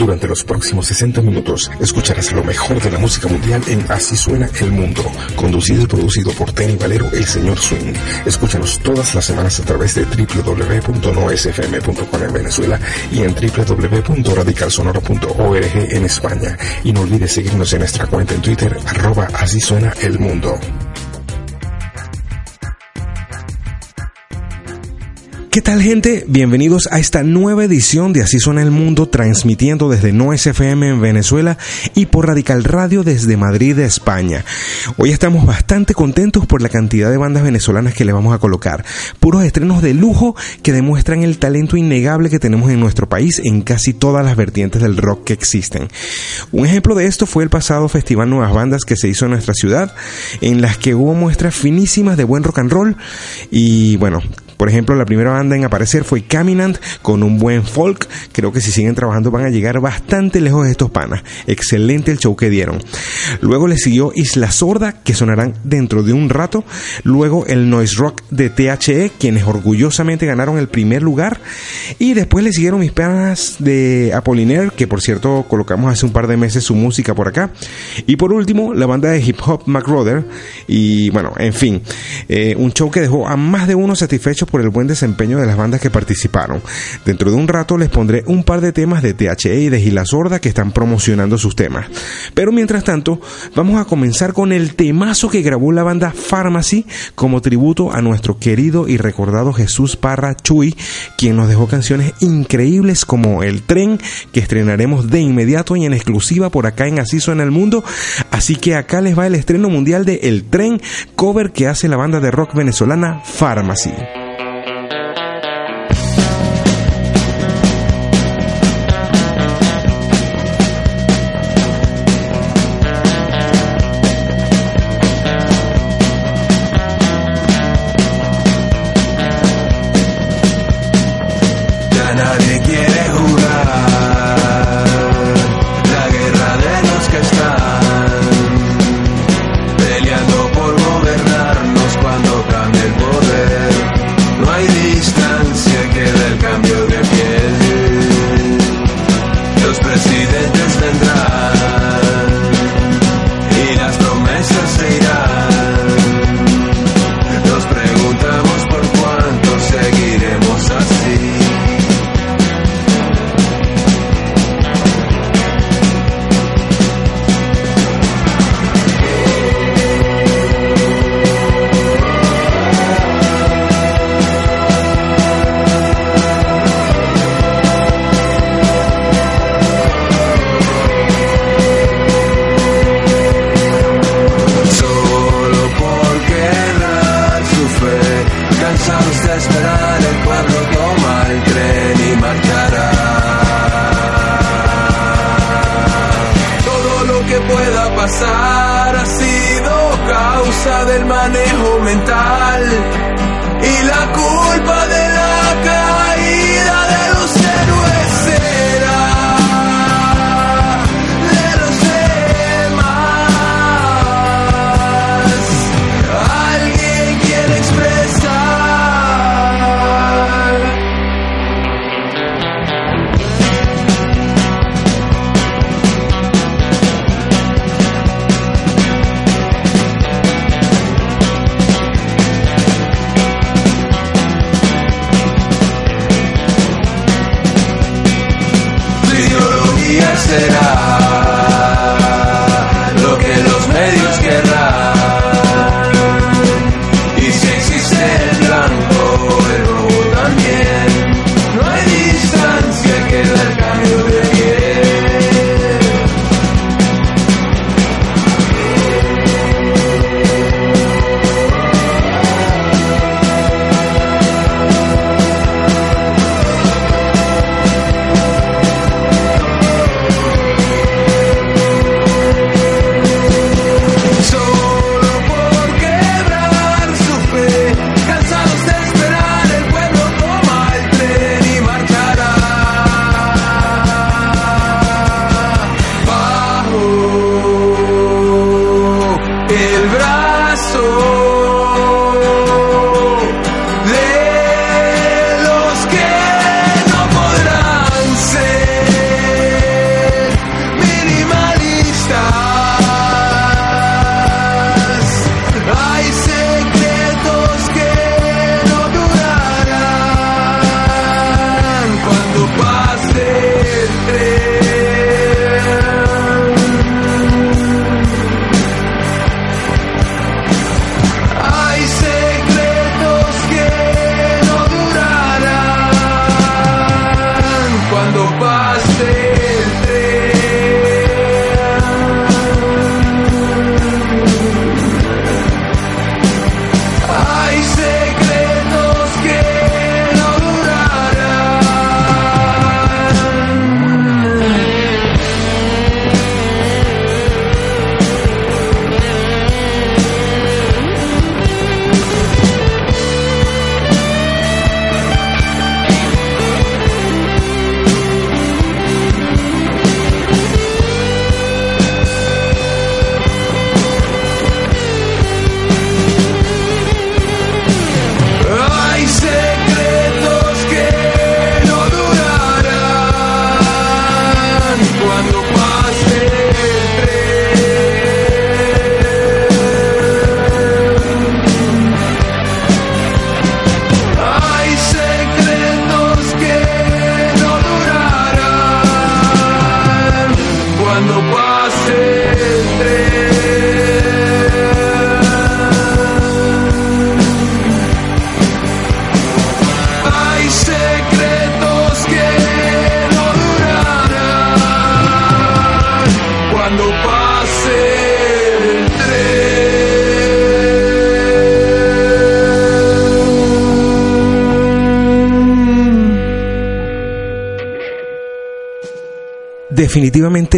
Durante los próximos 60 minutos escucharás lo mejor de la música mundial en Así suena el mundo, conducido y producido por Tenny Valero, el señor Swing. Escúchanos todas las semanas a través de www.noesfm.com en Venezuela y en www.radicalsonoro.org en España. Y no olvides seguirnos en nuestra cuenta en Twitter, arroba Así suena el mundo. ¿Qué tal gente? Bienvenidos a esta nueva edición de Así suena el mundo transmitiendo desde No SFM en Venezuela y por Radical Radio desde Madrid, España. Hoy estamos bastante contentos por la cantidad de bandas venezolanas que le vamos a colocar. Puros estrenos de lujo que demuestran el talento innegable que tenemos en nuestro país en casi todas las vertientes del rock que existen. Un ejemplo de esto fue el pasado Festival Nuevas Bandas que se hizo en nuestra ciudad, en las que hubo muestras finísimas de buen rock and roll y bueno, por ejemplo, la primera banda en aparecer fue Caminant con un buen folk. Creo que si siguen trabajando van a llegar bastante lejos de estos panas. Excelente el show que dieron. Luego le siguió Isla Sorda, que sonarán dentro de un rato. Luego el Noise Rock de THE, quienes orgullosamente ganaron el primer lugar. Y después le siguieron mis panas de Apollinaire, que por cierto colocamos hace un par de meses su música por acá. Y por último, la banda de hip hop McRother. Y bueno, en fin, eh, un show que dejó a más de uno satisfecho por el buen desempeño de las bandas que participaron. Dentro de un rato les pondré un par de temas de THE y de Gila Sorda que están promocionando sus temas. Pero mientras tanto, vamos a comenzar con el temazo que grabó la banda Pharmacy como tributo a nuestro querido y recordado Jesús Parra Chuy, quien nos dejó canciones increíbles como El Tren, que estrenaremos de inmediato y en exclusiva por acá en Así en el Mundo. Así que acá les va el estreno mundial de El Tren, cover que hace la banda de rock venezolana Pharmacy.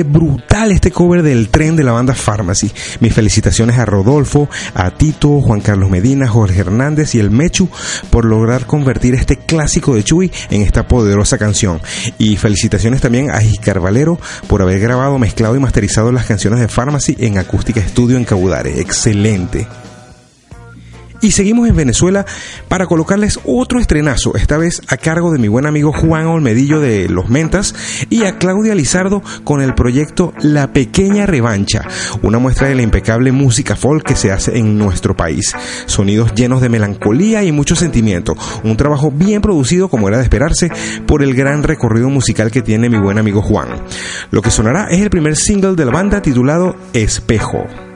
Brutal este cover del tren de la banda Pharmacy. Mis felicitaciones a Rodolfo, a Tito, Juan Carlos Medina, Jorge Hernández y el Mechu por lograr convertir este clásico de Chuy en esta poderosa canción. Y felicitaciones también a Giscar Valero por haber grabado, mezclado y masterizado las canciones de Pharmacy en Acústica Estudio en Cabudare. Excelente. Y seguimos en Venezuela para colocarles otro estrenazo, esta vez a cargo de mi buen amigo Juan Olmedillo de Los Mentas y a Claudia Lizardo con el proyecto La Pequeña Revancha, una muestra de la impecable música folk que se hace en nuestro país. Sonidos llenos de melancolía y mucho sentimiento. Un trabajo bien producido como era de esperarse por el gran recorrido musical que tiene mi buen amigo Juan. Lo que sonará es el primer single de la banda titulado Espejo.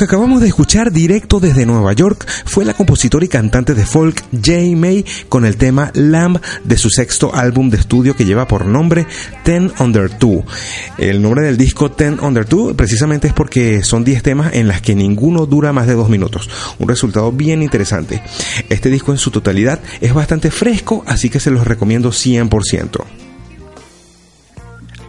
Que acabamos de escuchar directo desde Nueva York fue la compositora y cantante de folk Jay May con el tema Lamb de su sexto álbum de estudio que lleva por nombre Ten Under Two. El nombre del disco Ten Under Two precisamente es porque son 10 temas en las que ninguno dura más de 2 minutos. Un resultado bien interesante. Este disco en su totalidad es bastante fresco, así que se los recomiendo 100%.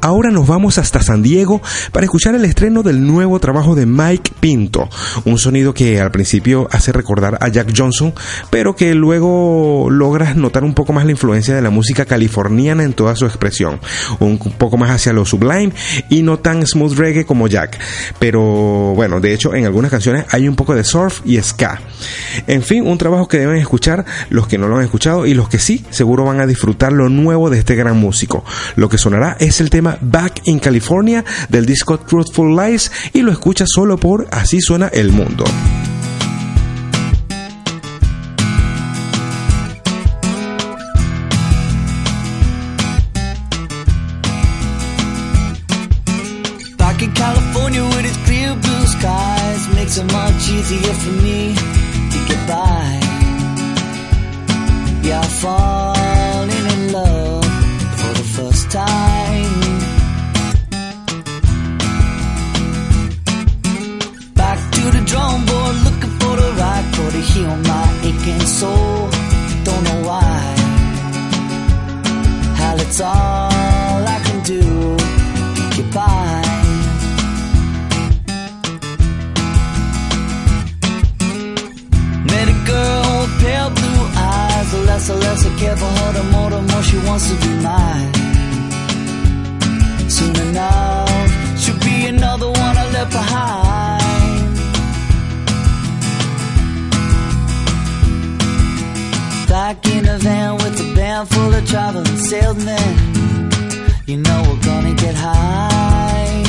Ahora nos vamos hasta San Diego para escuchar el estreno del nuevo trabajo de Mike Pinto, un sonido que al principio hace recordar a Jack Johnson, pero que luego logras notar un poco más la influencia de la música californiana en toda su expresión, un poco más hacia lo sublime y no tan smooth reggae como Jack, pero bueno, de hecho en algunas canciones hay un poco de surf y ska. En fin, un trabajo que deben escuchar los que no lo han escuchado y los que sí, seguro van a disfrutar lo nuevo de este gran músico. Lo que sonará es el tema Back in California del disco Truthful Lies y lo escucha solo por Así suena el mundo. Makes it much easier for me to get by. Yeah, falling soul. Don't know why. Hell, it's all I can do by. Met a girl with pale blue eyes. The less and less I care for her, the more the more she wants to be mine. Soon enough, she'll be another one I left behind. Back in a van with a band full of traveling salesmen. You know we're gonna get high.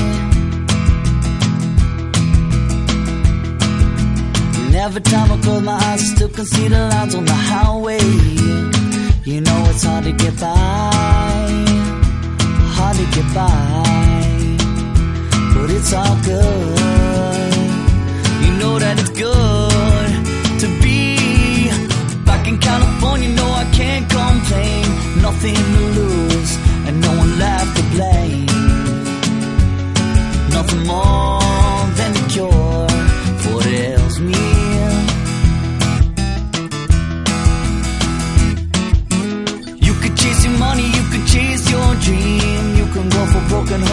And every time I close my eyes, I still can see the lines on the highway. You know it's hard to get by, hard to get by, but it's all good.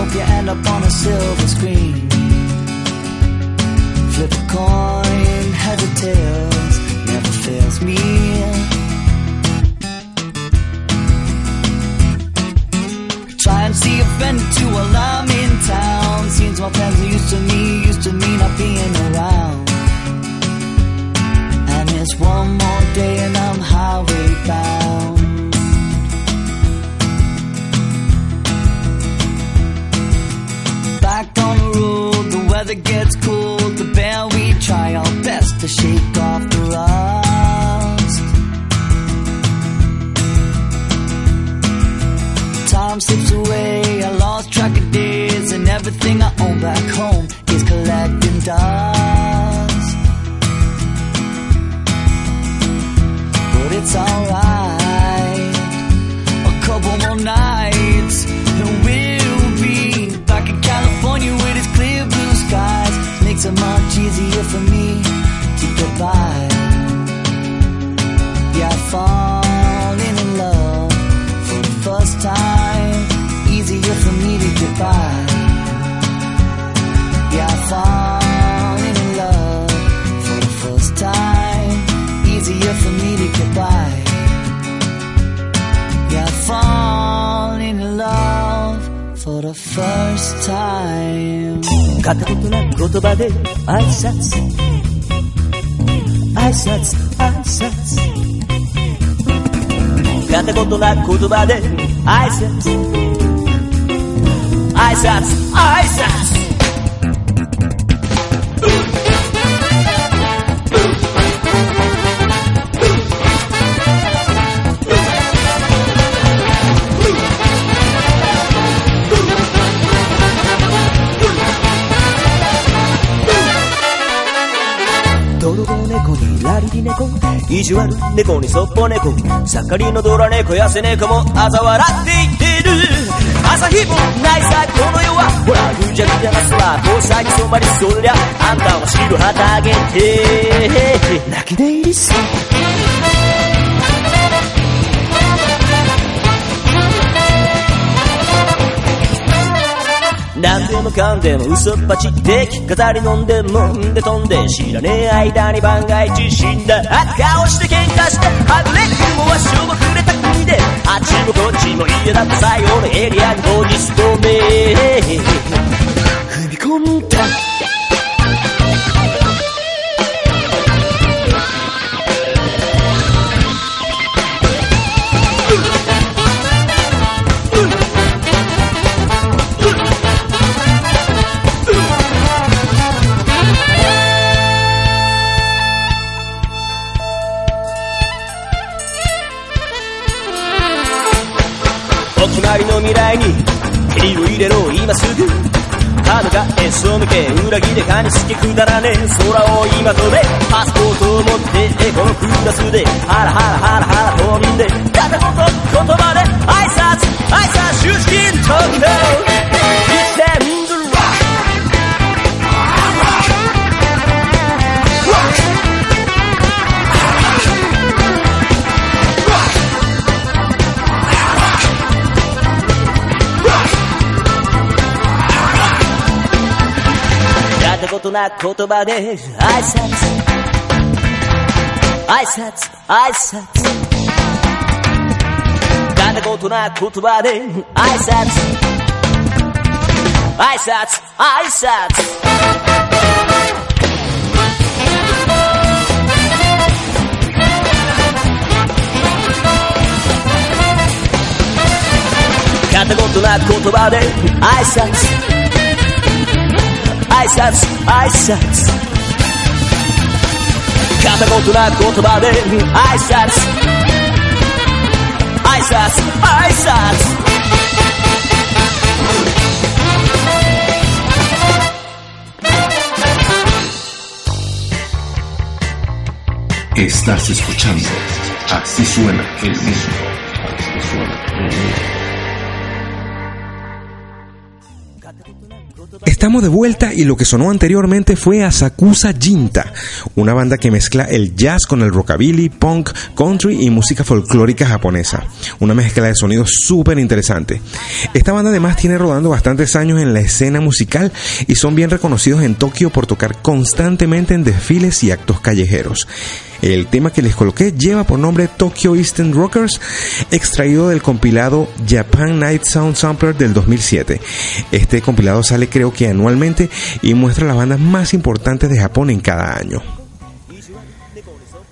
Hope you end up on a silver screen. Flip a coin, heads or tails, never fails me. Try and see a friend to while I'm in town. Seems my plans are used to me, used to me not being around. And it's one more day and I'm highway bound. Weather gets cold. The band we try our best to shake goodbye. Falling in love for the first time. Easier for me to falling in love for the first time. Easier for me to falling in love for the first time assets, assets. Kata kotolar kutubade, assets, assets, assets. 意地悪猫にそっぽ猫。盛りのドラ猫やせ猫も嘲笑っていってる。朝日もないさこの世は。ほらぐちゃぐちゃな空交際に染まりそりゃあんたは白旗あげて。泣き寝入りさ何でもかんでも嘘っぱちって飾り飲んでもんで飛んで知らねえ間に万が一死んだ。顔して喧嘩してはぐれ雲はしょぼくれた国であっちもこっちも嫌だった最後のエリアに当日止め。踏み込んだ。お決まりの未来に襟を入れろ今すぐ彼がへそ向け裏切れかにしてくだらねえ。空を今飛べパスポートを持ってこのクラスでハラハラハラハラ飛んで。片言言葉で挨拶挨拶出勤東京やったことな言葉で挨拶挨拶挨拶やったことな言葉で挨拶挨拶挨拶やったことな言葉で挨拶挨拶挨拶片言な言葉で挨拶挨拶挨拶 Estás escuchando Así suena el mundo. Así suena el mundo. Estamos de vuelta y lo que sonó anteriormente fue Asakusa Jinta, una banda que mezcla el jazz con el rockabilly, punk, country y música folclórica japonesa. Una mezcla de sonidos súper interesante. Esta banda además tiene rodando bastantes años en la escena musical y son bien reconocidos en Tokio por tocar constantemente en desfiles y actos callejeros. El tema que les coloqué lleva por nombre Tokyo Eastern Rockers, extraído del compilado Japan Night Sound Sampler del 2007. Este compilado sale creo que anualmente y muestra las bandas más importantes de Japón en cada año.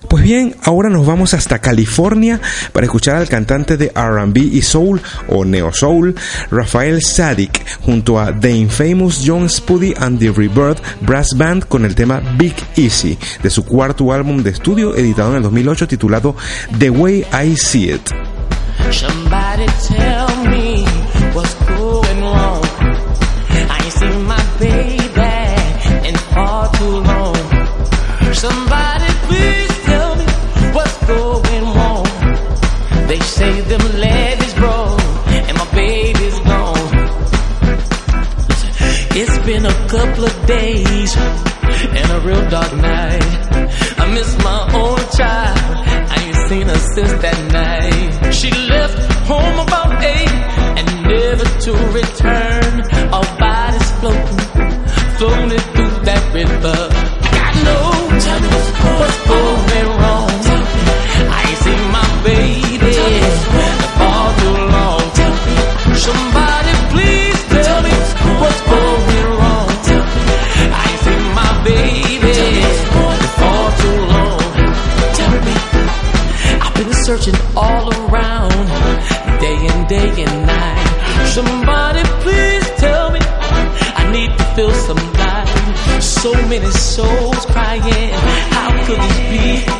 Pues bien, ahora nos vamos hasta California para escuchar al cantante de RB y Soul o Neo Soul, Rafael Sadik, junto a The Infamous John Spuddy and the Rebirth Brass Band con el tema Big Easy de su cuarto álbum de estudio editado en el 2008 titulado The Way I See It. Been a couple of days and a real dark night. I miss my own child. I ain't seen her since that night. She left home about eight and never to return. Searching all around, day and day and night. Somebody please tell me, I need to feel some light. So many souls crying, how could this be?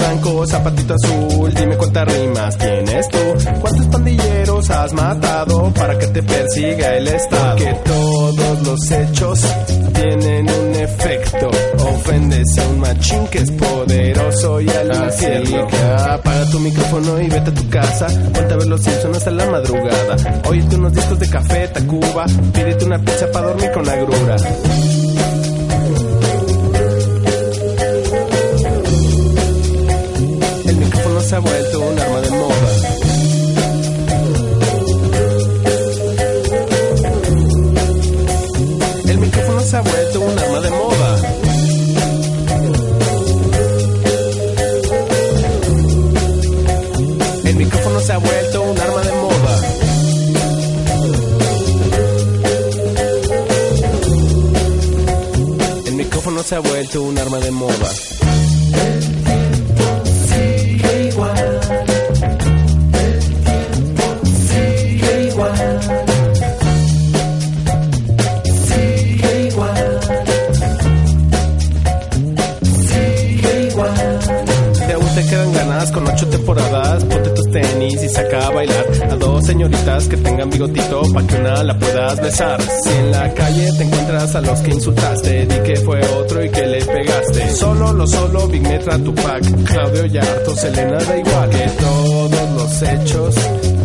Blanco, zapatito azul. Dime cuántas rimas tienes tú. ¿Cuántos pandilleros has matado para que te persiga el Estado? Que todos los hechos tienen un efecto. Ofendes a un machín que es poderoso y al infierno. Apaga tu micrófono y vete a tu casa. Ponte a ver los Simpsons hasta la madrugada. Óyete unos discos de café, Tacuba. Pídete una pizza para dormir con agrura. Solo lo solo, Big Metra, Tupac, Claudio Yarto, Selena, da igual. Que todos los hechos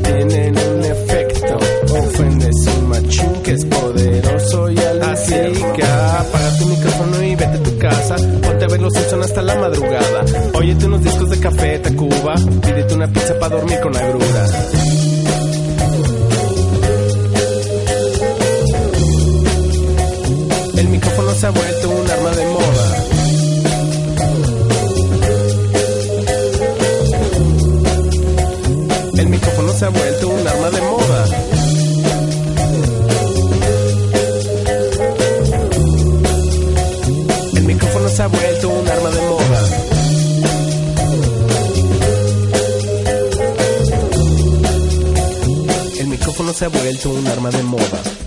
tienen un efecto. Ofendes un machín que es poderoso y al Así que apaga tu micrófono y vete a tu casa. Ponte a ver los Simpsons hasta la madrugada. Óyete unos discos de café, Tacuba. Pídete una pizza para dormir con agrura. El micrófono se ha vuelto un arma de moda. Se ha vuelto un arma de moda. El micrófono se ha vuelto un arma de moda. El micrófono se ha vuelto un arma de moda.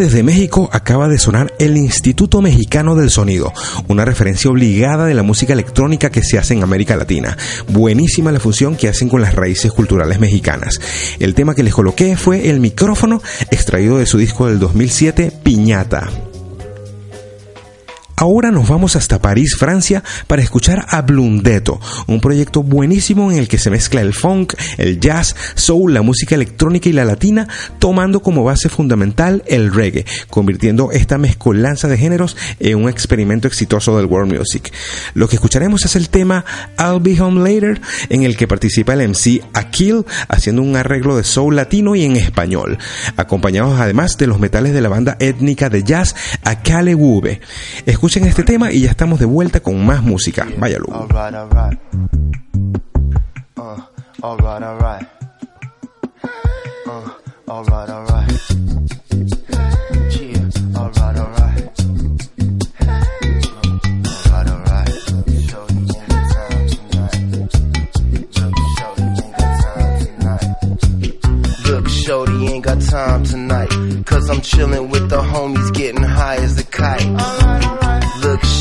Desde México acaba de sonar el Instituto Mexicano del Sonido, una referencia obligada de la música electrónica que se hace en América Latina. Buenísima la fusión que hacen con las raíces culturales mexicanas. El tema que les coloqué fue el micrófono extraído de su disco del 2007, Piñata. Ahora nos vamos hasta París, Francia, para escuchar a Blundeto, un proyecto buenísimo en el que se mezcla el funk, el jazz, soul, la música electrónica y la latina, tomando como base fundamental el reggae, convirtiendo esta mezcolanza de géneros en un experimento exitoso del world music. Lo que escucharemos es el tema I'll Be Home Later, en el que participa el MC Akil haciendo un arreglo de soul latino y en español, acompañados además de los metales de la banda étnica de jazz Akale Wube. Escuchen este tema y ya estamos de vuelta con más música. Váyalo. Shorty ain't got time tonight. Cause I'm chillin' with the homies getting high as a kite.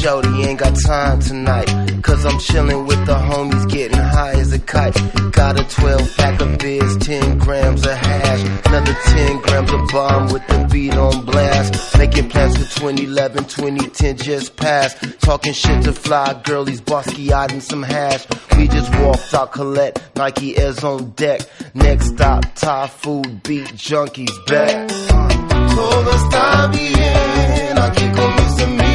Shorty ain't got time tonight. Cause I'm chillin' with the homies getting high as a kite. Got a 12 pack of beers, 10 grams of hash. Another 10 grams of bomb with the beat on blast. Making plans for 2011, 2010 just passed. Talking shit to fly girlies, Basquiat and some hash. We just walked out Colette, Nike Airs on deck. Next stop, Thai food, beat junkies back. Todo está bien, aquí con mis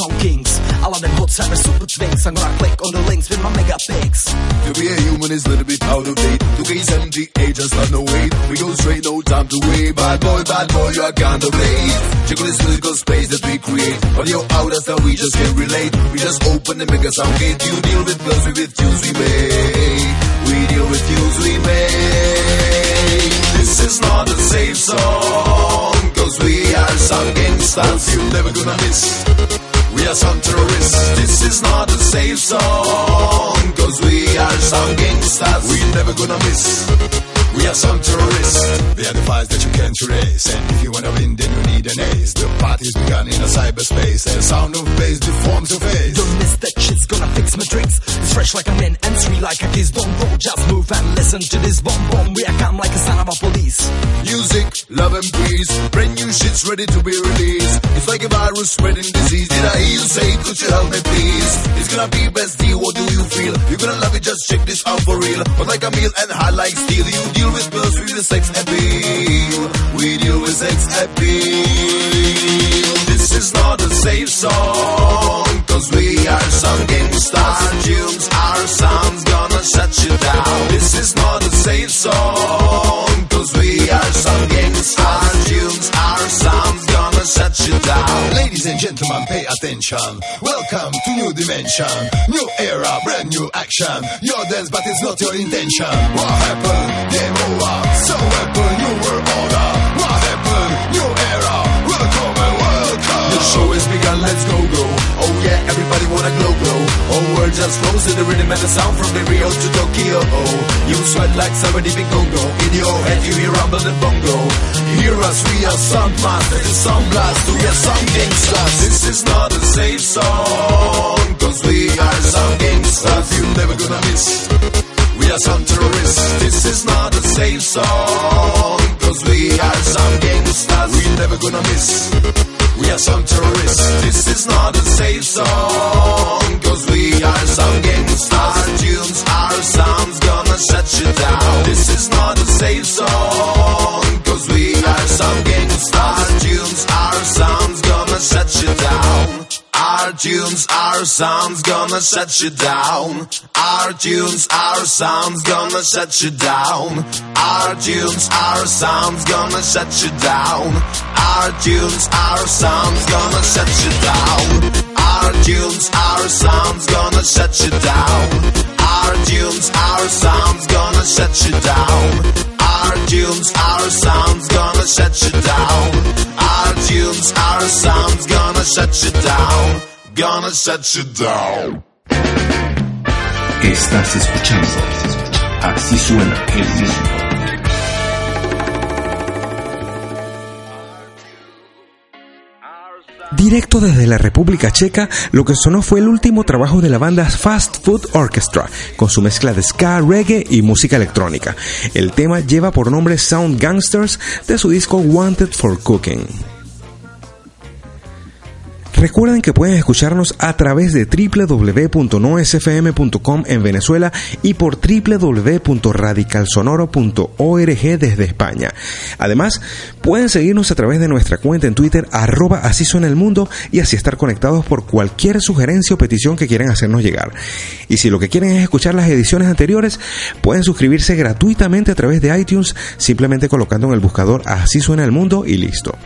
sound kings. All of them hot cyber super twins. I'm gonna click on the links with my mega pics. To be a human is a little bit out of date. 2K78 eh, just not no wait. We go straight, no time to wait. Bad boy, bad boy, you are kind of late. Check out this musical space that we create. Audio out as that we just can't relate. We just open the mega sound gate. You deal with bills, we with tunes we make. We deal with tunes we make. This is not a safe song. Cause we are some gangsters you never gonna miss. We are some terrorists. This is not a safe song. Cause we are some gangsters we never gonna miss. We are some tourists. They are the files that you can't erase. And if you wanna win, then you need an ace. The party's begun in a cyberspace. And the sound of bass deforms your face. Don't miss that shit's gonna fix my tricks. It's fresh like a mint and sweet like a kiss. Don't roll, just move and listen to this bomb bomb. We are come like a son of a police. Music, love and peace. Brand new shit's ready to be released. It's like a virus spreading disease. Did I hear you say, could you help me please? It's gonna be best deal, what do you feel? You're gonna love it, just check this out for real. But like a meal and high like steel. You deal with we with sex appeal. We deal with sex appeal. This is not a safe song. Cause we are some gangsters. Tunes, our sounds gonna shut you down. This is not a safe song. Cause we are some gangsters. Ladies and gentlemen, pay attention. Welcome to new dimension. New era, brand new action. Your dance, but it's not your intention. What happened? Game over. So happened, new world order. Let's go, go. Oh yeah, everybody wanna glow, glow. Oh, world just flows to the rhythm and the sound from the Rio to Tokyo. Oh, you sweat like somebody big go-go. In your head, you hear rumble and bongo. Hear us, we are sound masters, sound blast, we are some gangsters. This is not a safe song, cause we are some gangsters. You're never gonna miss. We are some terrorists. This is not a safe song, cause we are some gangsters. We never gonna miss. We are some terrorists. This is not a safe song, cause we are some gangsters. Our tunes, our sounds gonna shut you down. This is not a safe song, cause we are some gangsters. Tunes, our sounds gonna shut you down. Our tunes, our sounds gonna shut you down. Our tunes, our sounds gonna shut you down. Our tunes, our sounds gonna shut you down. Our tunes, our sounds gonna shut you down. Our tunes, our sounds gonna shut you down. Our tunes, our sounds gonna shut you down. Our tunes, our sounds gonna shut you down. Gonna shut you down. Estás escuchando Así suena el mundo. Directo desde la República Checa, lo que sonó fue el último trabajo de la banda Fast Food Orchestra, con su mezcla de ska, reggae y música electrónica. El tema lleva por nombre Sound Gangsters de su disco Wanted for Cooking. Recuerden que pueden escucharnos a través de www.nosfm.com en Venezuela y por www.radicalsonoro.org desde España. Además, pueden seguirnos a través de nuestra cuenta en Twitter arroba así suena el mundo y así estar conectados por cualquier sugerencia o petición que quieran hacernos llegar. Y si lo que quieren es escuchar las ediciones anteriores, pueden suscribirse gratuitamente a través de iTunes simplemente colocando en el buscador así suena el mundo y listo.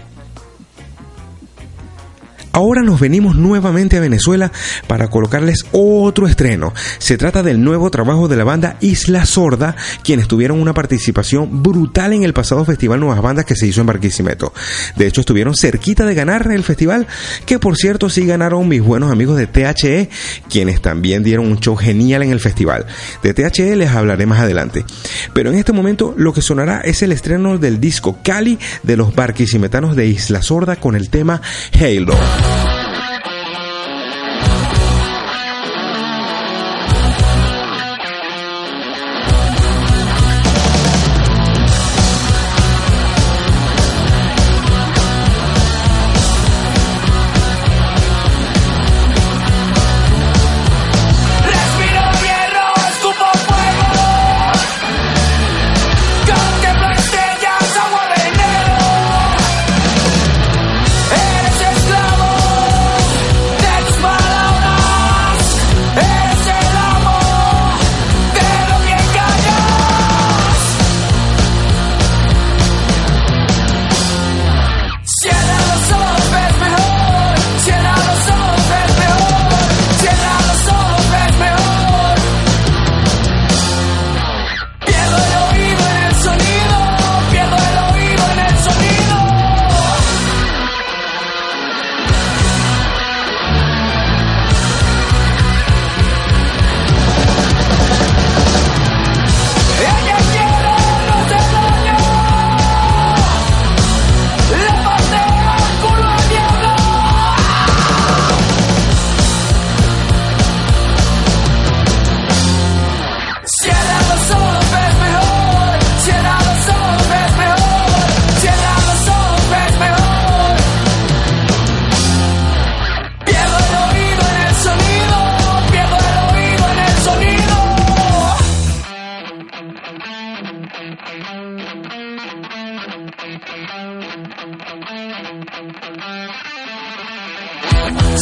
Ahora nos venimos nuevamente a Venezuela para colocarles otro estreno. Se trata del nuevo trabajo de la banda Isla Sorda, quienes tuvieron una participación brutal en el pasado Festival Nuevas Bandas que se hizo en Barquisimeto. De hecho, estuvieron cerquita de ganar el festival, que por cierto sí ganaron mis buenos amigos de THE, quienes también dieron un show genial en el festival. De THE les hablaré más adelante. Pero en este momento lo que sonará es el estreno del disco Cali de los barquisimetanos de Isla Sorda con el tema Halo.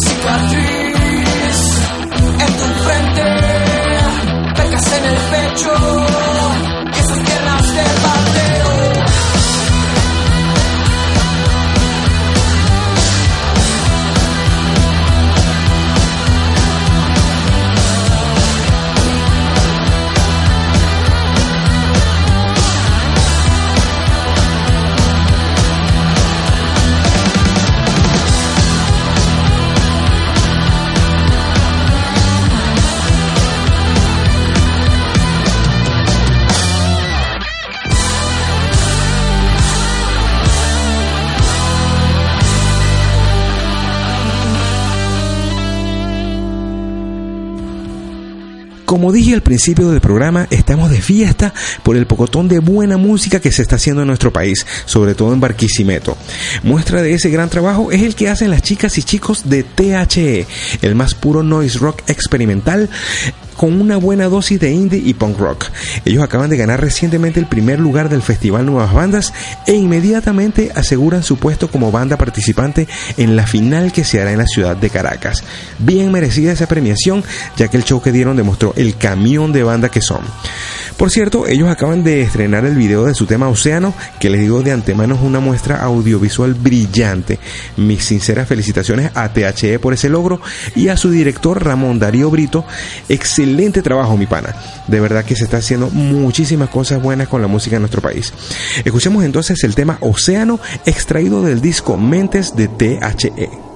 Cicatriz en tu frente, pecas en el pecho y sus piernas de barro. Como dije al principio del programa, estamos de fiesta por el pocotón de buena música que se está haciendo en nuestro país, sobre todo en Barquisimeto. Muestra de ese gran trabajo es el que hacen las chicas y chicos de THE, el más puro noise rock experimental con una buena dosis de indie y punk rock. Ellos acaban de ganar recientemente el primer lugar del Festival Nuevas Bandas e inmediatamente aseguran su puesto como banda participante en la final que se hará en la ciudad de Caracas. Bien merecida esa premiación, ya que el show que dieron demostró el camión de banda que son. Por cierto, ellos acaban de estrenar el video de su tema Océano, que les digo de antemano es una muestra audiovisual brillante. Mis sinceras felicitaciones a THE por ese logro y a su director Ramón Darío Brito. Excelente trabajo, mi pana. De verdad que se está haciendo muchísimas cosas buenas con la música en nuestro país. Escuchemos entonces el tema Océano, extraído del disco Mentes de THE.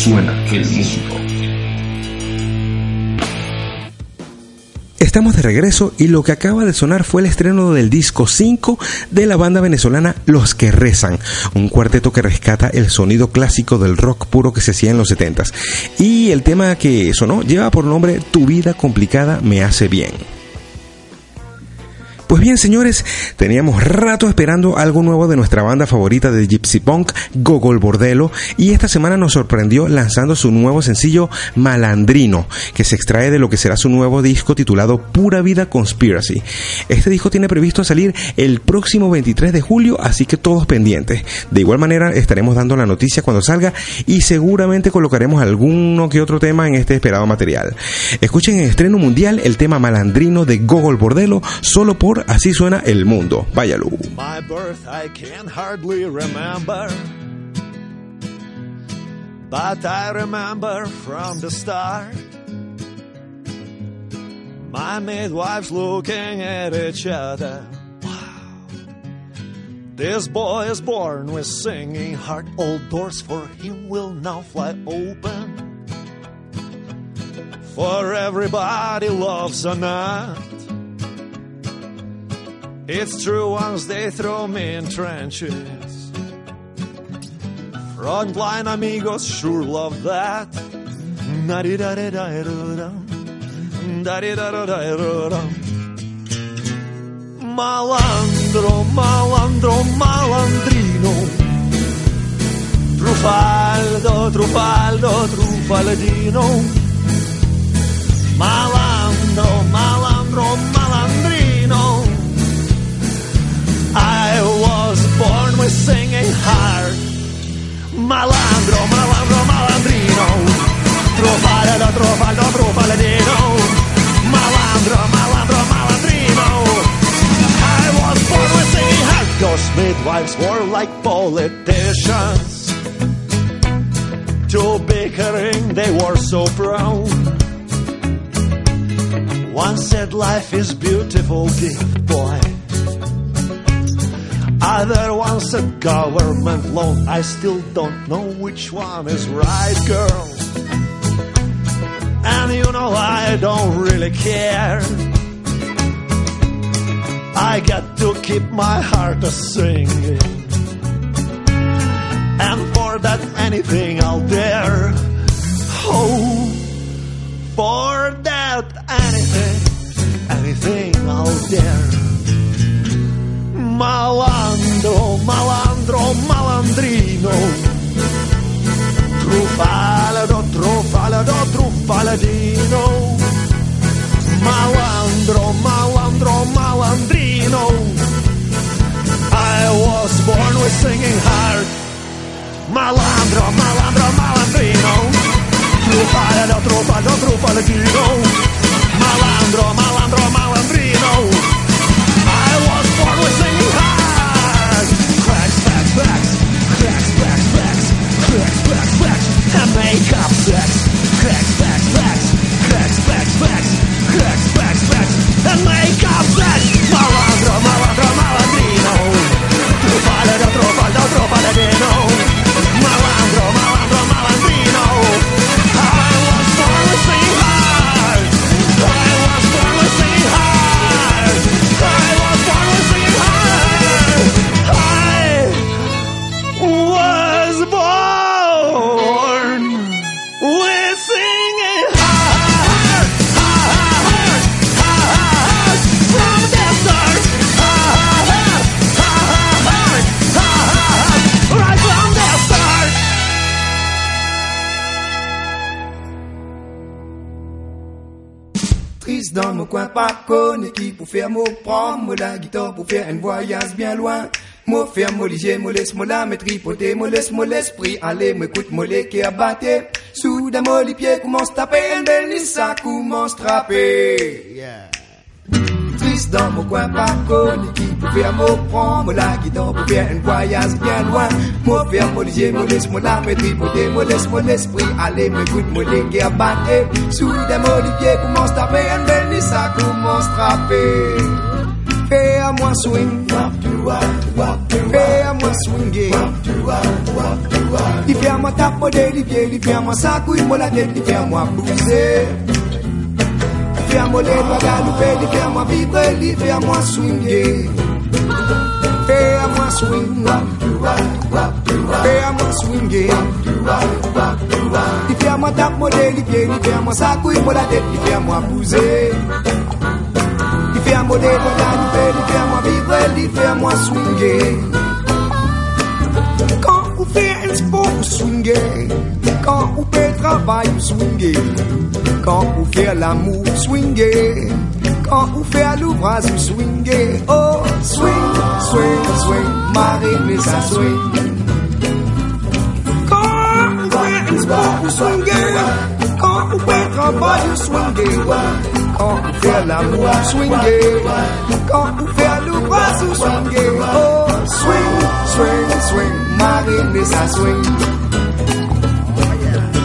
Suena el mundo. Estamos de regreso y lo que acaba de sonar fue el estreno del disco 5 de la banda venezolana Los que Rezan, un cuarteto que rescata el sonido clásico del rock puro que se hacía en los 70s. Y el tema que sonó lleva por nombre Tu vida complicada me hace bien. Pues bien, señores, teníamos rato esperando algo nuevo de nuestra banda favorita de Gypsy Punk, Gogol Bordelo, y esta semana nos sorprendió lanzando su nuevo sencillo Malandrino, que se extrae de lo que será su nuevo disco titulado Pura Vida Conspiracy. Este disco tiene previsto salir el próximo 23 de julio, así que todos pendientes. De igual manera, estaremos dando la noticia cuando salga y seguramente colocaremos alguno que otro tema en este esperado material. Escuchen en estreno mundial el tema Malandrino de Gogol Bordelo, solo por Así suena el mundo. Váyalo. My birth I can hardly remember. But I remember from the start. My midwives looking at each other. Wow. This boy is born with singing heart. All doors for him will now fly open. For everybody loves a nut. It's true once they throw me in trenches. Frontline amigos sure love that. Malandro, malandro, malandrino. Trufaldo, trufaldo, trufaldino. Malandro, malandro, malandrino. Born with singing heart. Malandro, malandro, malandrino. Trufaldo, trufaldo, trufaladino. Malandro, malandro, malandrino. I was born with singing heart. Those midwives were like politicians. To bickering, they were so proud. One said life is beautiful gift, boy. Other one a government loan. I still don't know which one is right, girl. And you know I don't really care. I got to keep my heart a singing. And for that anything I'll dare. Oh, for that anything, anything I'll dare. Malandro, malandro, malandrino. Trufalado, trufalado, trufaladino. Malandro, malandro, malandrino. I was born with singing heart. Malandro, malandro, malandrino. Trufalado, trufalado, trufaladino. Malandro, malandro, malandrino. And make up sex. Cracks, faire mon prendre moi la guitare pour faire un voyage bien loin. Moi faire mon ligier, moi laisse moi la tripoter, moi laisse moi l'esprit aller, moi écoute moi les qui abatté. Soudain moi les pieds commencent taper, un bel ça commence trapper. Yeah dans mon coin par connu qui pouvait à me prendre la guidant pour faire un voyage bien loin. Mon père mon lier mon laisse mon âme et mon mon laisse mon esprit allez me goûte mon lingue à battre soudain mon olivier commence à taper un béni ça commence à frapper. Fais à moi swing. Fais à moi swinguer. Il fait à moi taper des liviers il fait à moi sacouille mon la tête il fait à moi pousser Fais-moi galoper, fais-moi vibrer, fais-moi swinguer. Fais-moi swinguer. Fais-moi swinguer. Fais-moi tap modèle, fais-moi sacouille, moi la tête, fais-moi bouser. Fais-moi galoper, fais-moi vibrer, fais-moi swinguer. ou fait un sport ou swinguer, quand ou fait travail ou swinguer, quand ou fait l'amour ou swinguer, quand ou fait l'ouvrage ou swinguer, oh swing, swing, swing, marine et ça swing. Quand ou fait un sport ou swinguer, quand ou fait travail ou swinguer, quand ou fait l'amour ou swinguer, quand ou fait l'ouvrage ou swinguer, oh swing, swing, swing. Marine is a swing. Oh, yeah.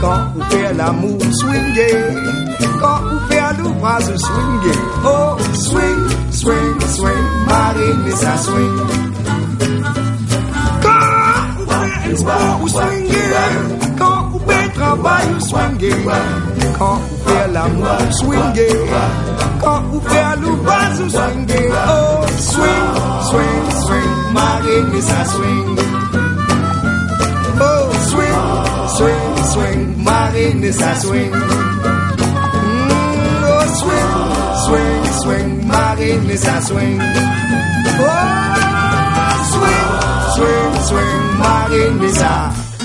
Quand vous faites l'amour, swinguer. Quand vous faites chalupas are swinging. Oh, swing, swing, swing, marimbas are swinging. Estou swinging, quand o bem trabalho swinging, quand o oh swing, swing, swing, marimbas are swinging. Oh swing, swing, swing, swinging. swing, Maggie Lisa swing. Oh, swing, swing, swing, Maggie Lisa.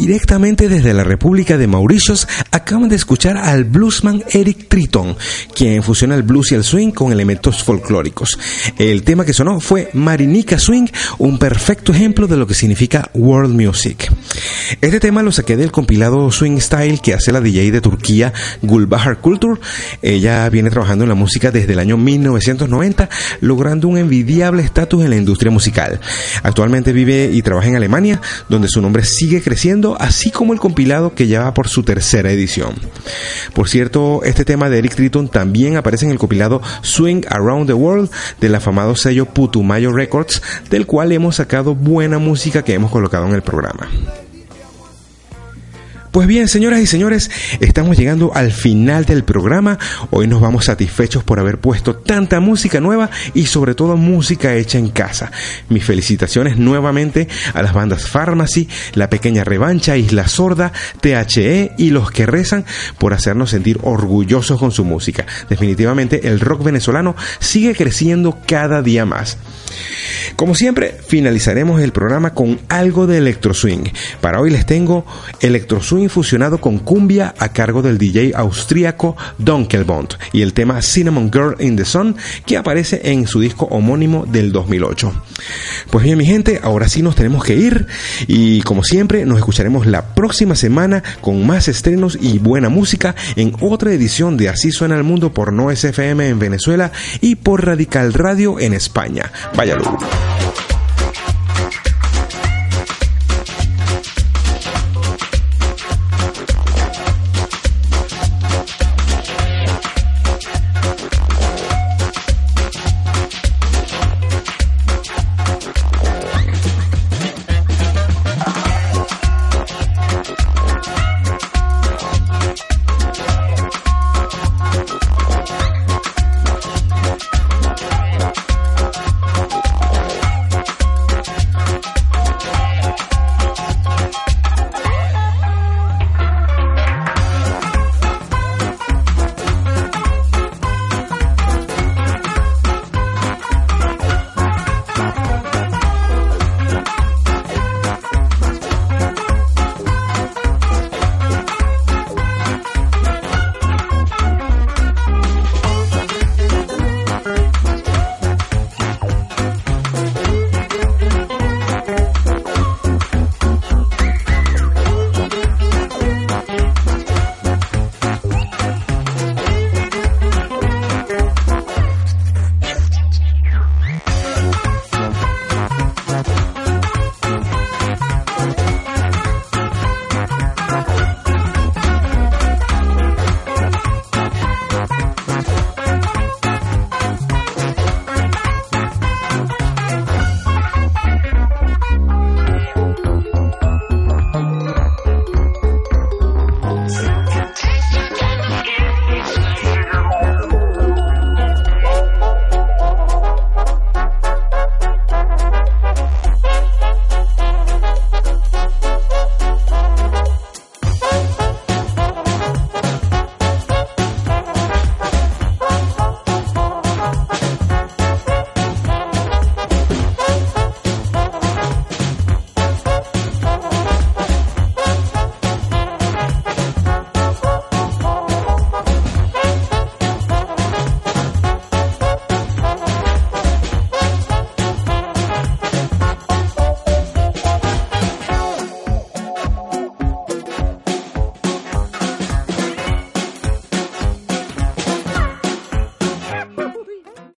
Directamente desde la República de Mauritius, acaban de escuchar al bluesman Eric Triton, quien fusiona el blues y el swing con elementos folclóricos. El tema que sonó fue Marinica Swing, un perfecto ejemplo de lo que significa world music. Este tema lo saqué del compilado Swing Style que hace la DJ de Turquía, Gulbahar Culture. Ella viene trabajando en la música desde el año 1990, logrando un envidiable estatus en la industria musical. Actualmente vive y trabaja en Alemania, donde su nombre sigue creciendo, así como el compilado que ya va por su tercera edición. Por cierto, este tema de Eric Triton también aparece en el compilado Swing Around the World del afamado sello Putumayo Records, del cual hemos sacado buena música que hemos colocado en el programa. Pues bien, señoras y señores, estamos llegando al final del programa. Hoy nos vamos satisfechos por haber puesto tanta música nueva y sobre todo música hecha en casa. Mis felicitaciones nuevamente a las bandas Pharmacy, La Pequeña Revancha, Isla Sorda, THE y Los que rezan por hacernos sentir orgullosos con su música. Definitivamente el rock venezolano sigue creciendo cada día más. Como siempre, finalizaremos el programa con algo de electro swing. Para hoy les tengo electro swing fusionado con cumbia a cargo del DJ austríaco Donkelbond y el tema Cinnamon Girl in the Sun que aparece en su disco homónimo del 2008. Pues bien, mi gente, ahora sí nos tenemos que ir y como siempre nos escucharemos la próxima semana con más estrenos y buena música en otra edición de Así suena el mundo por No SFM en Venezuela y por Radical Radio en España. Vaya luz.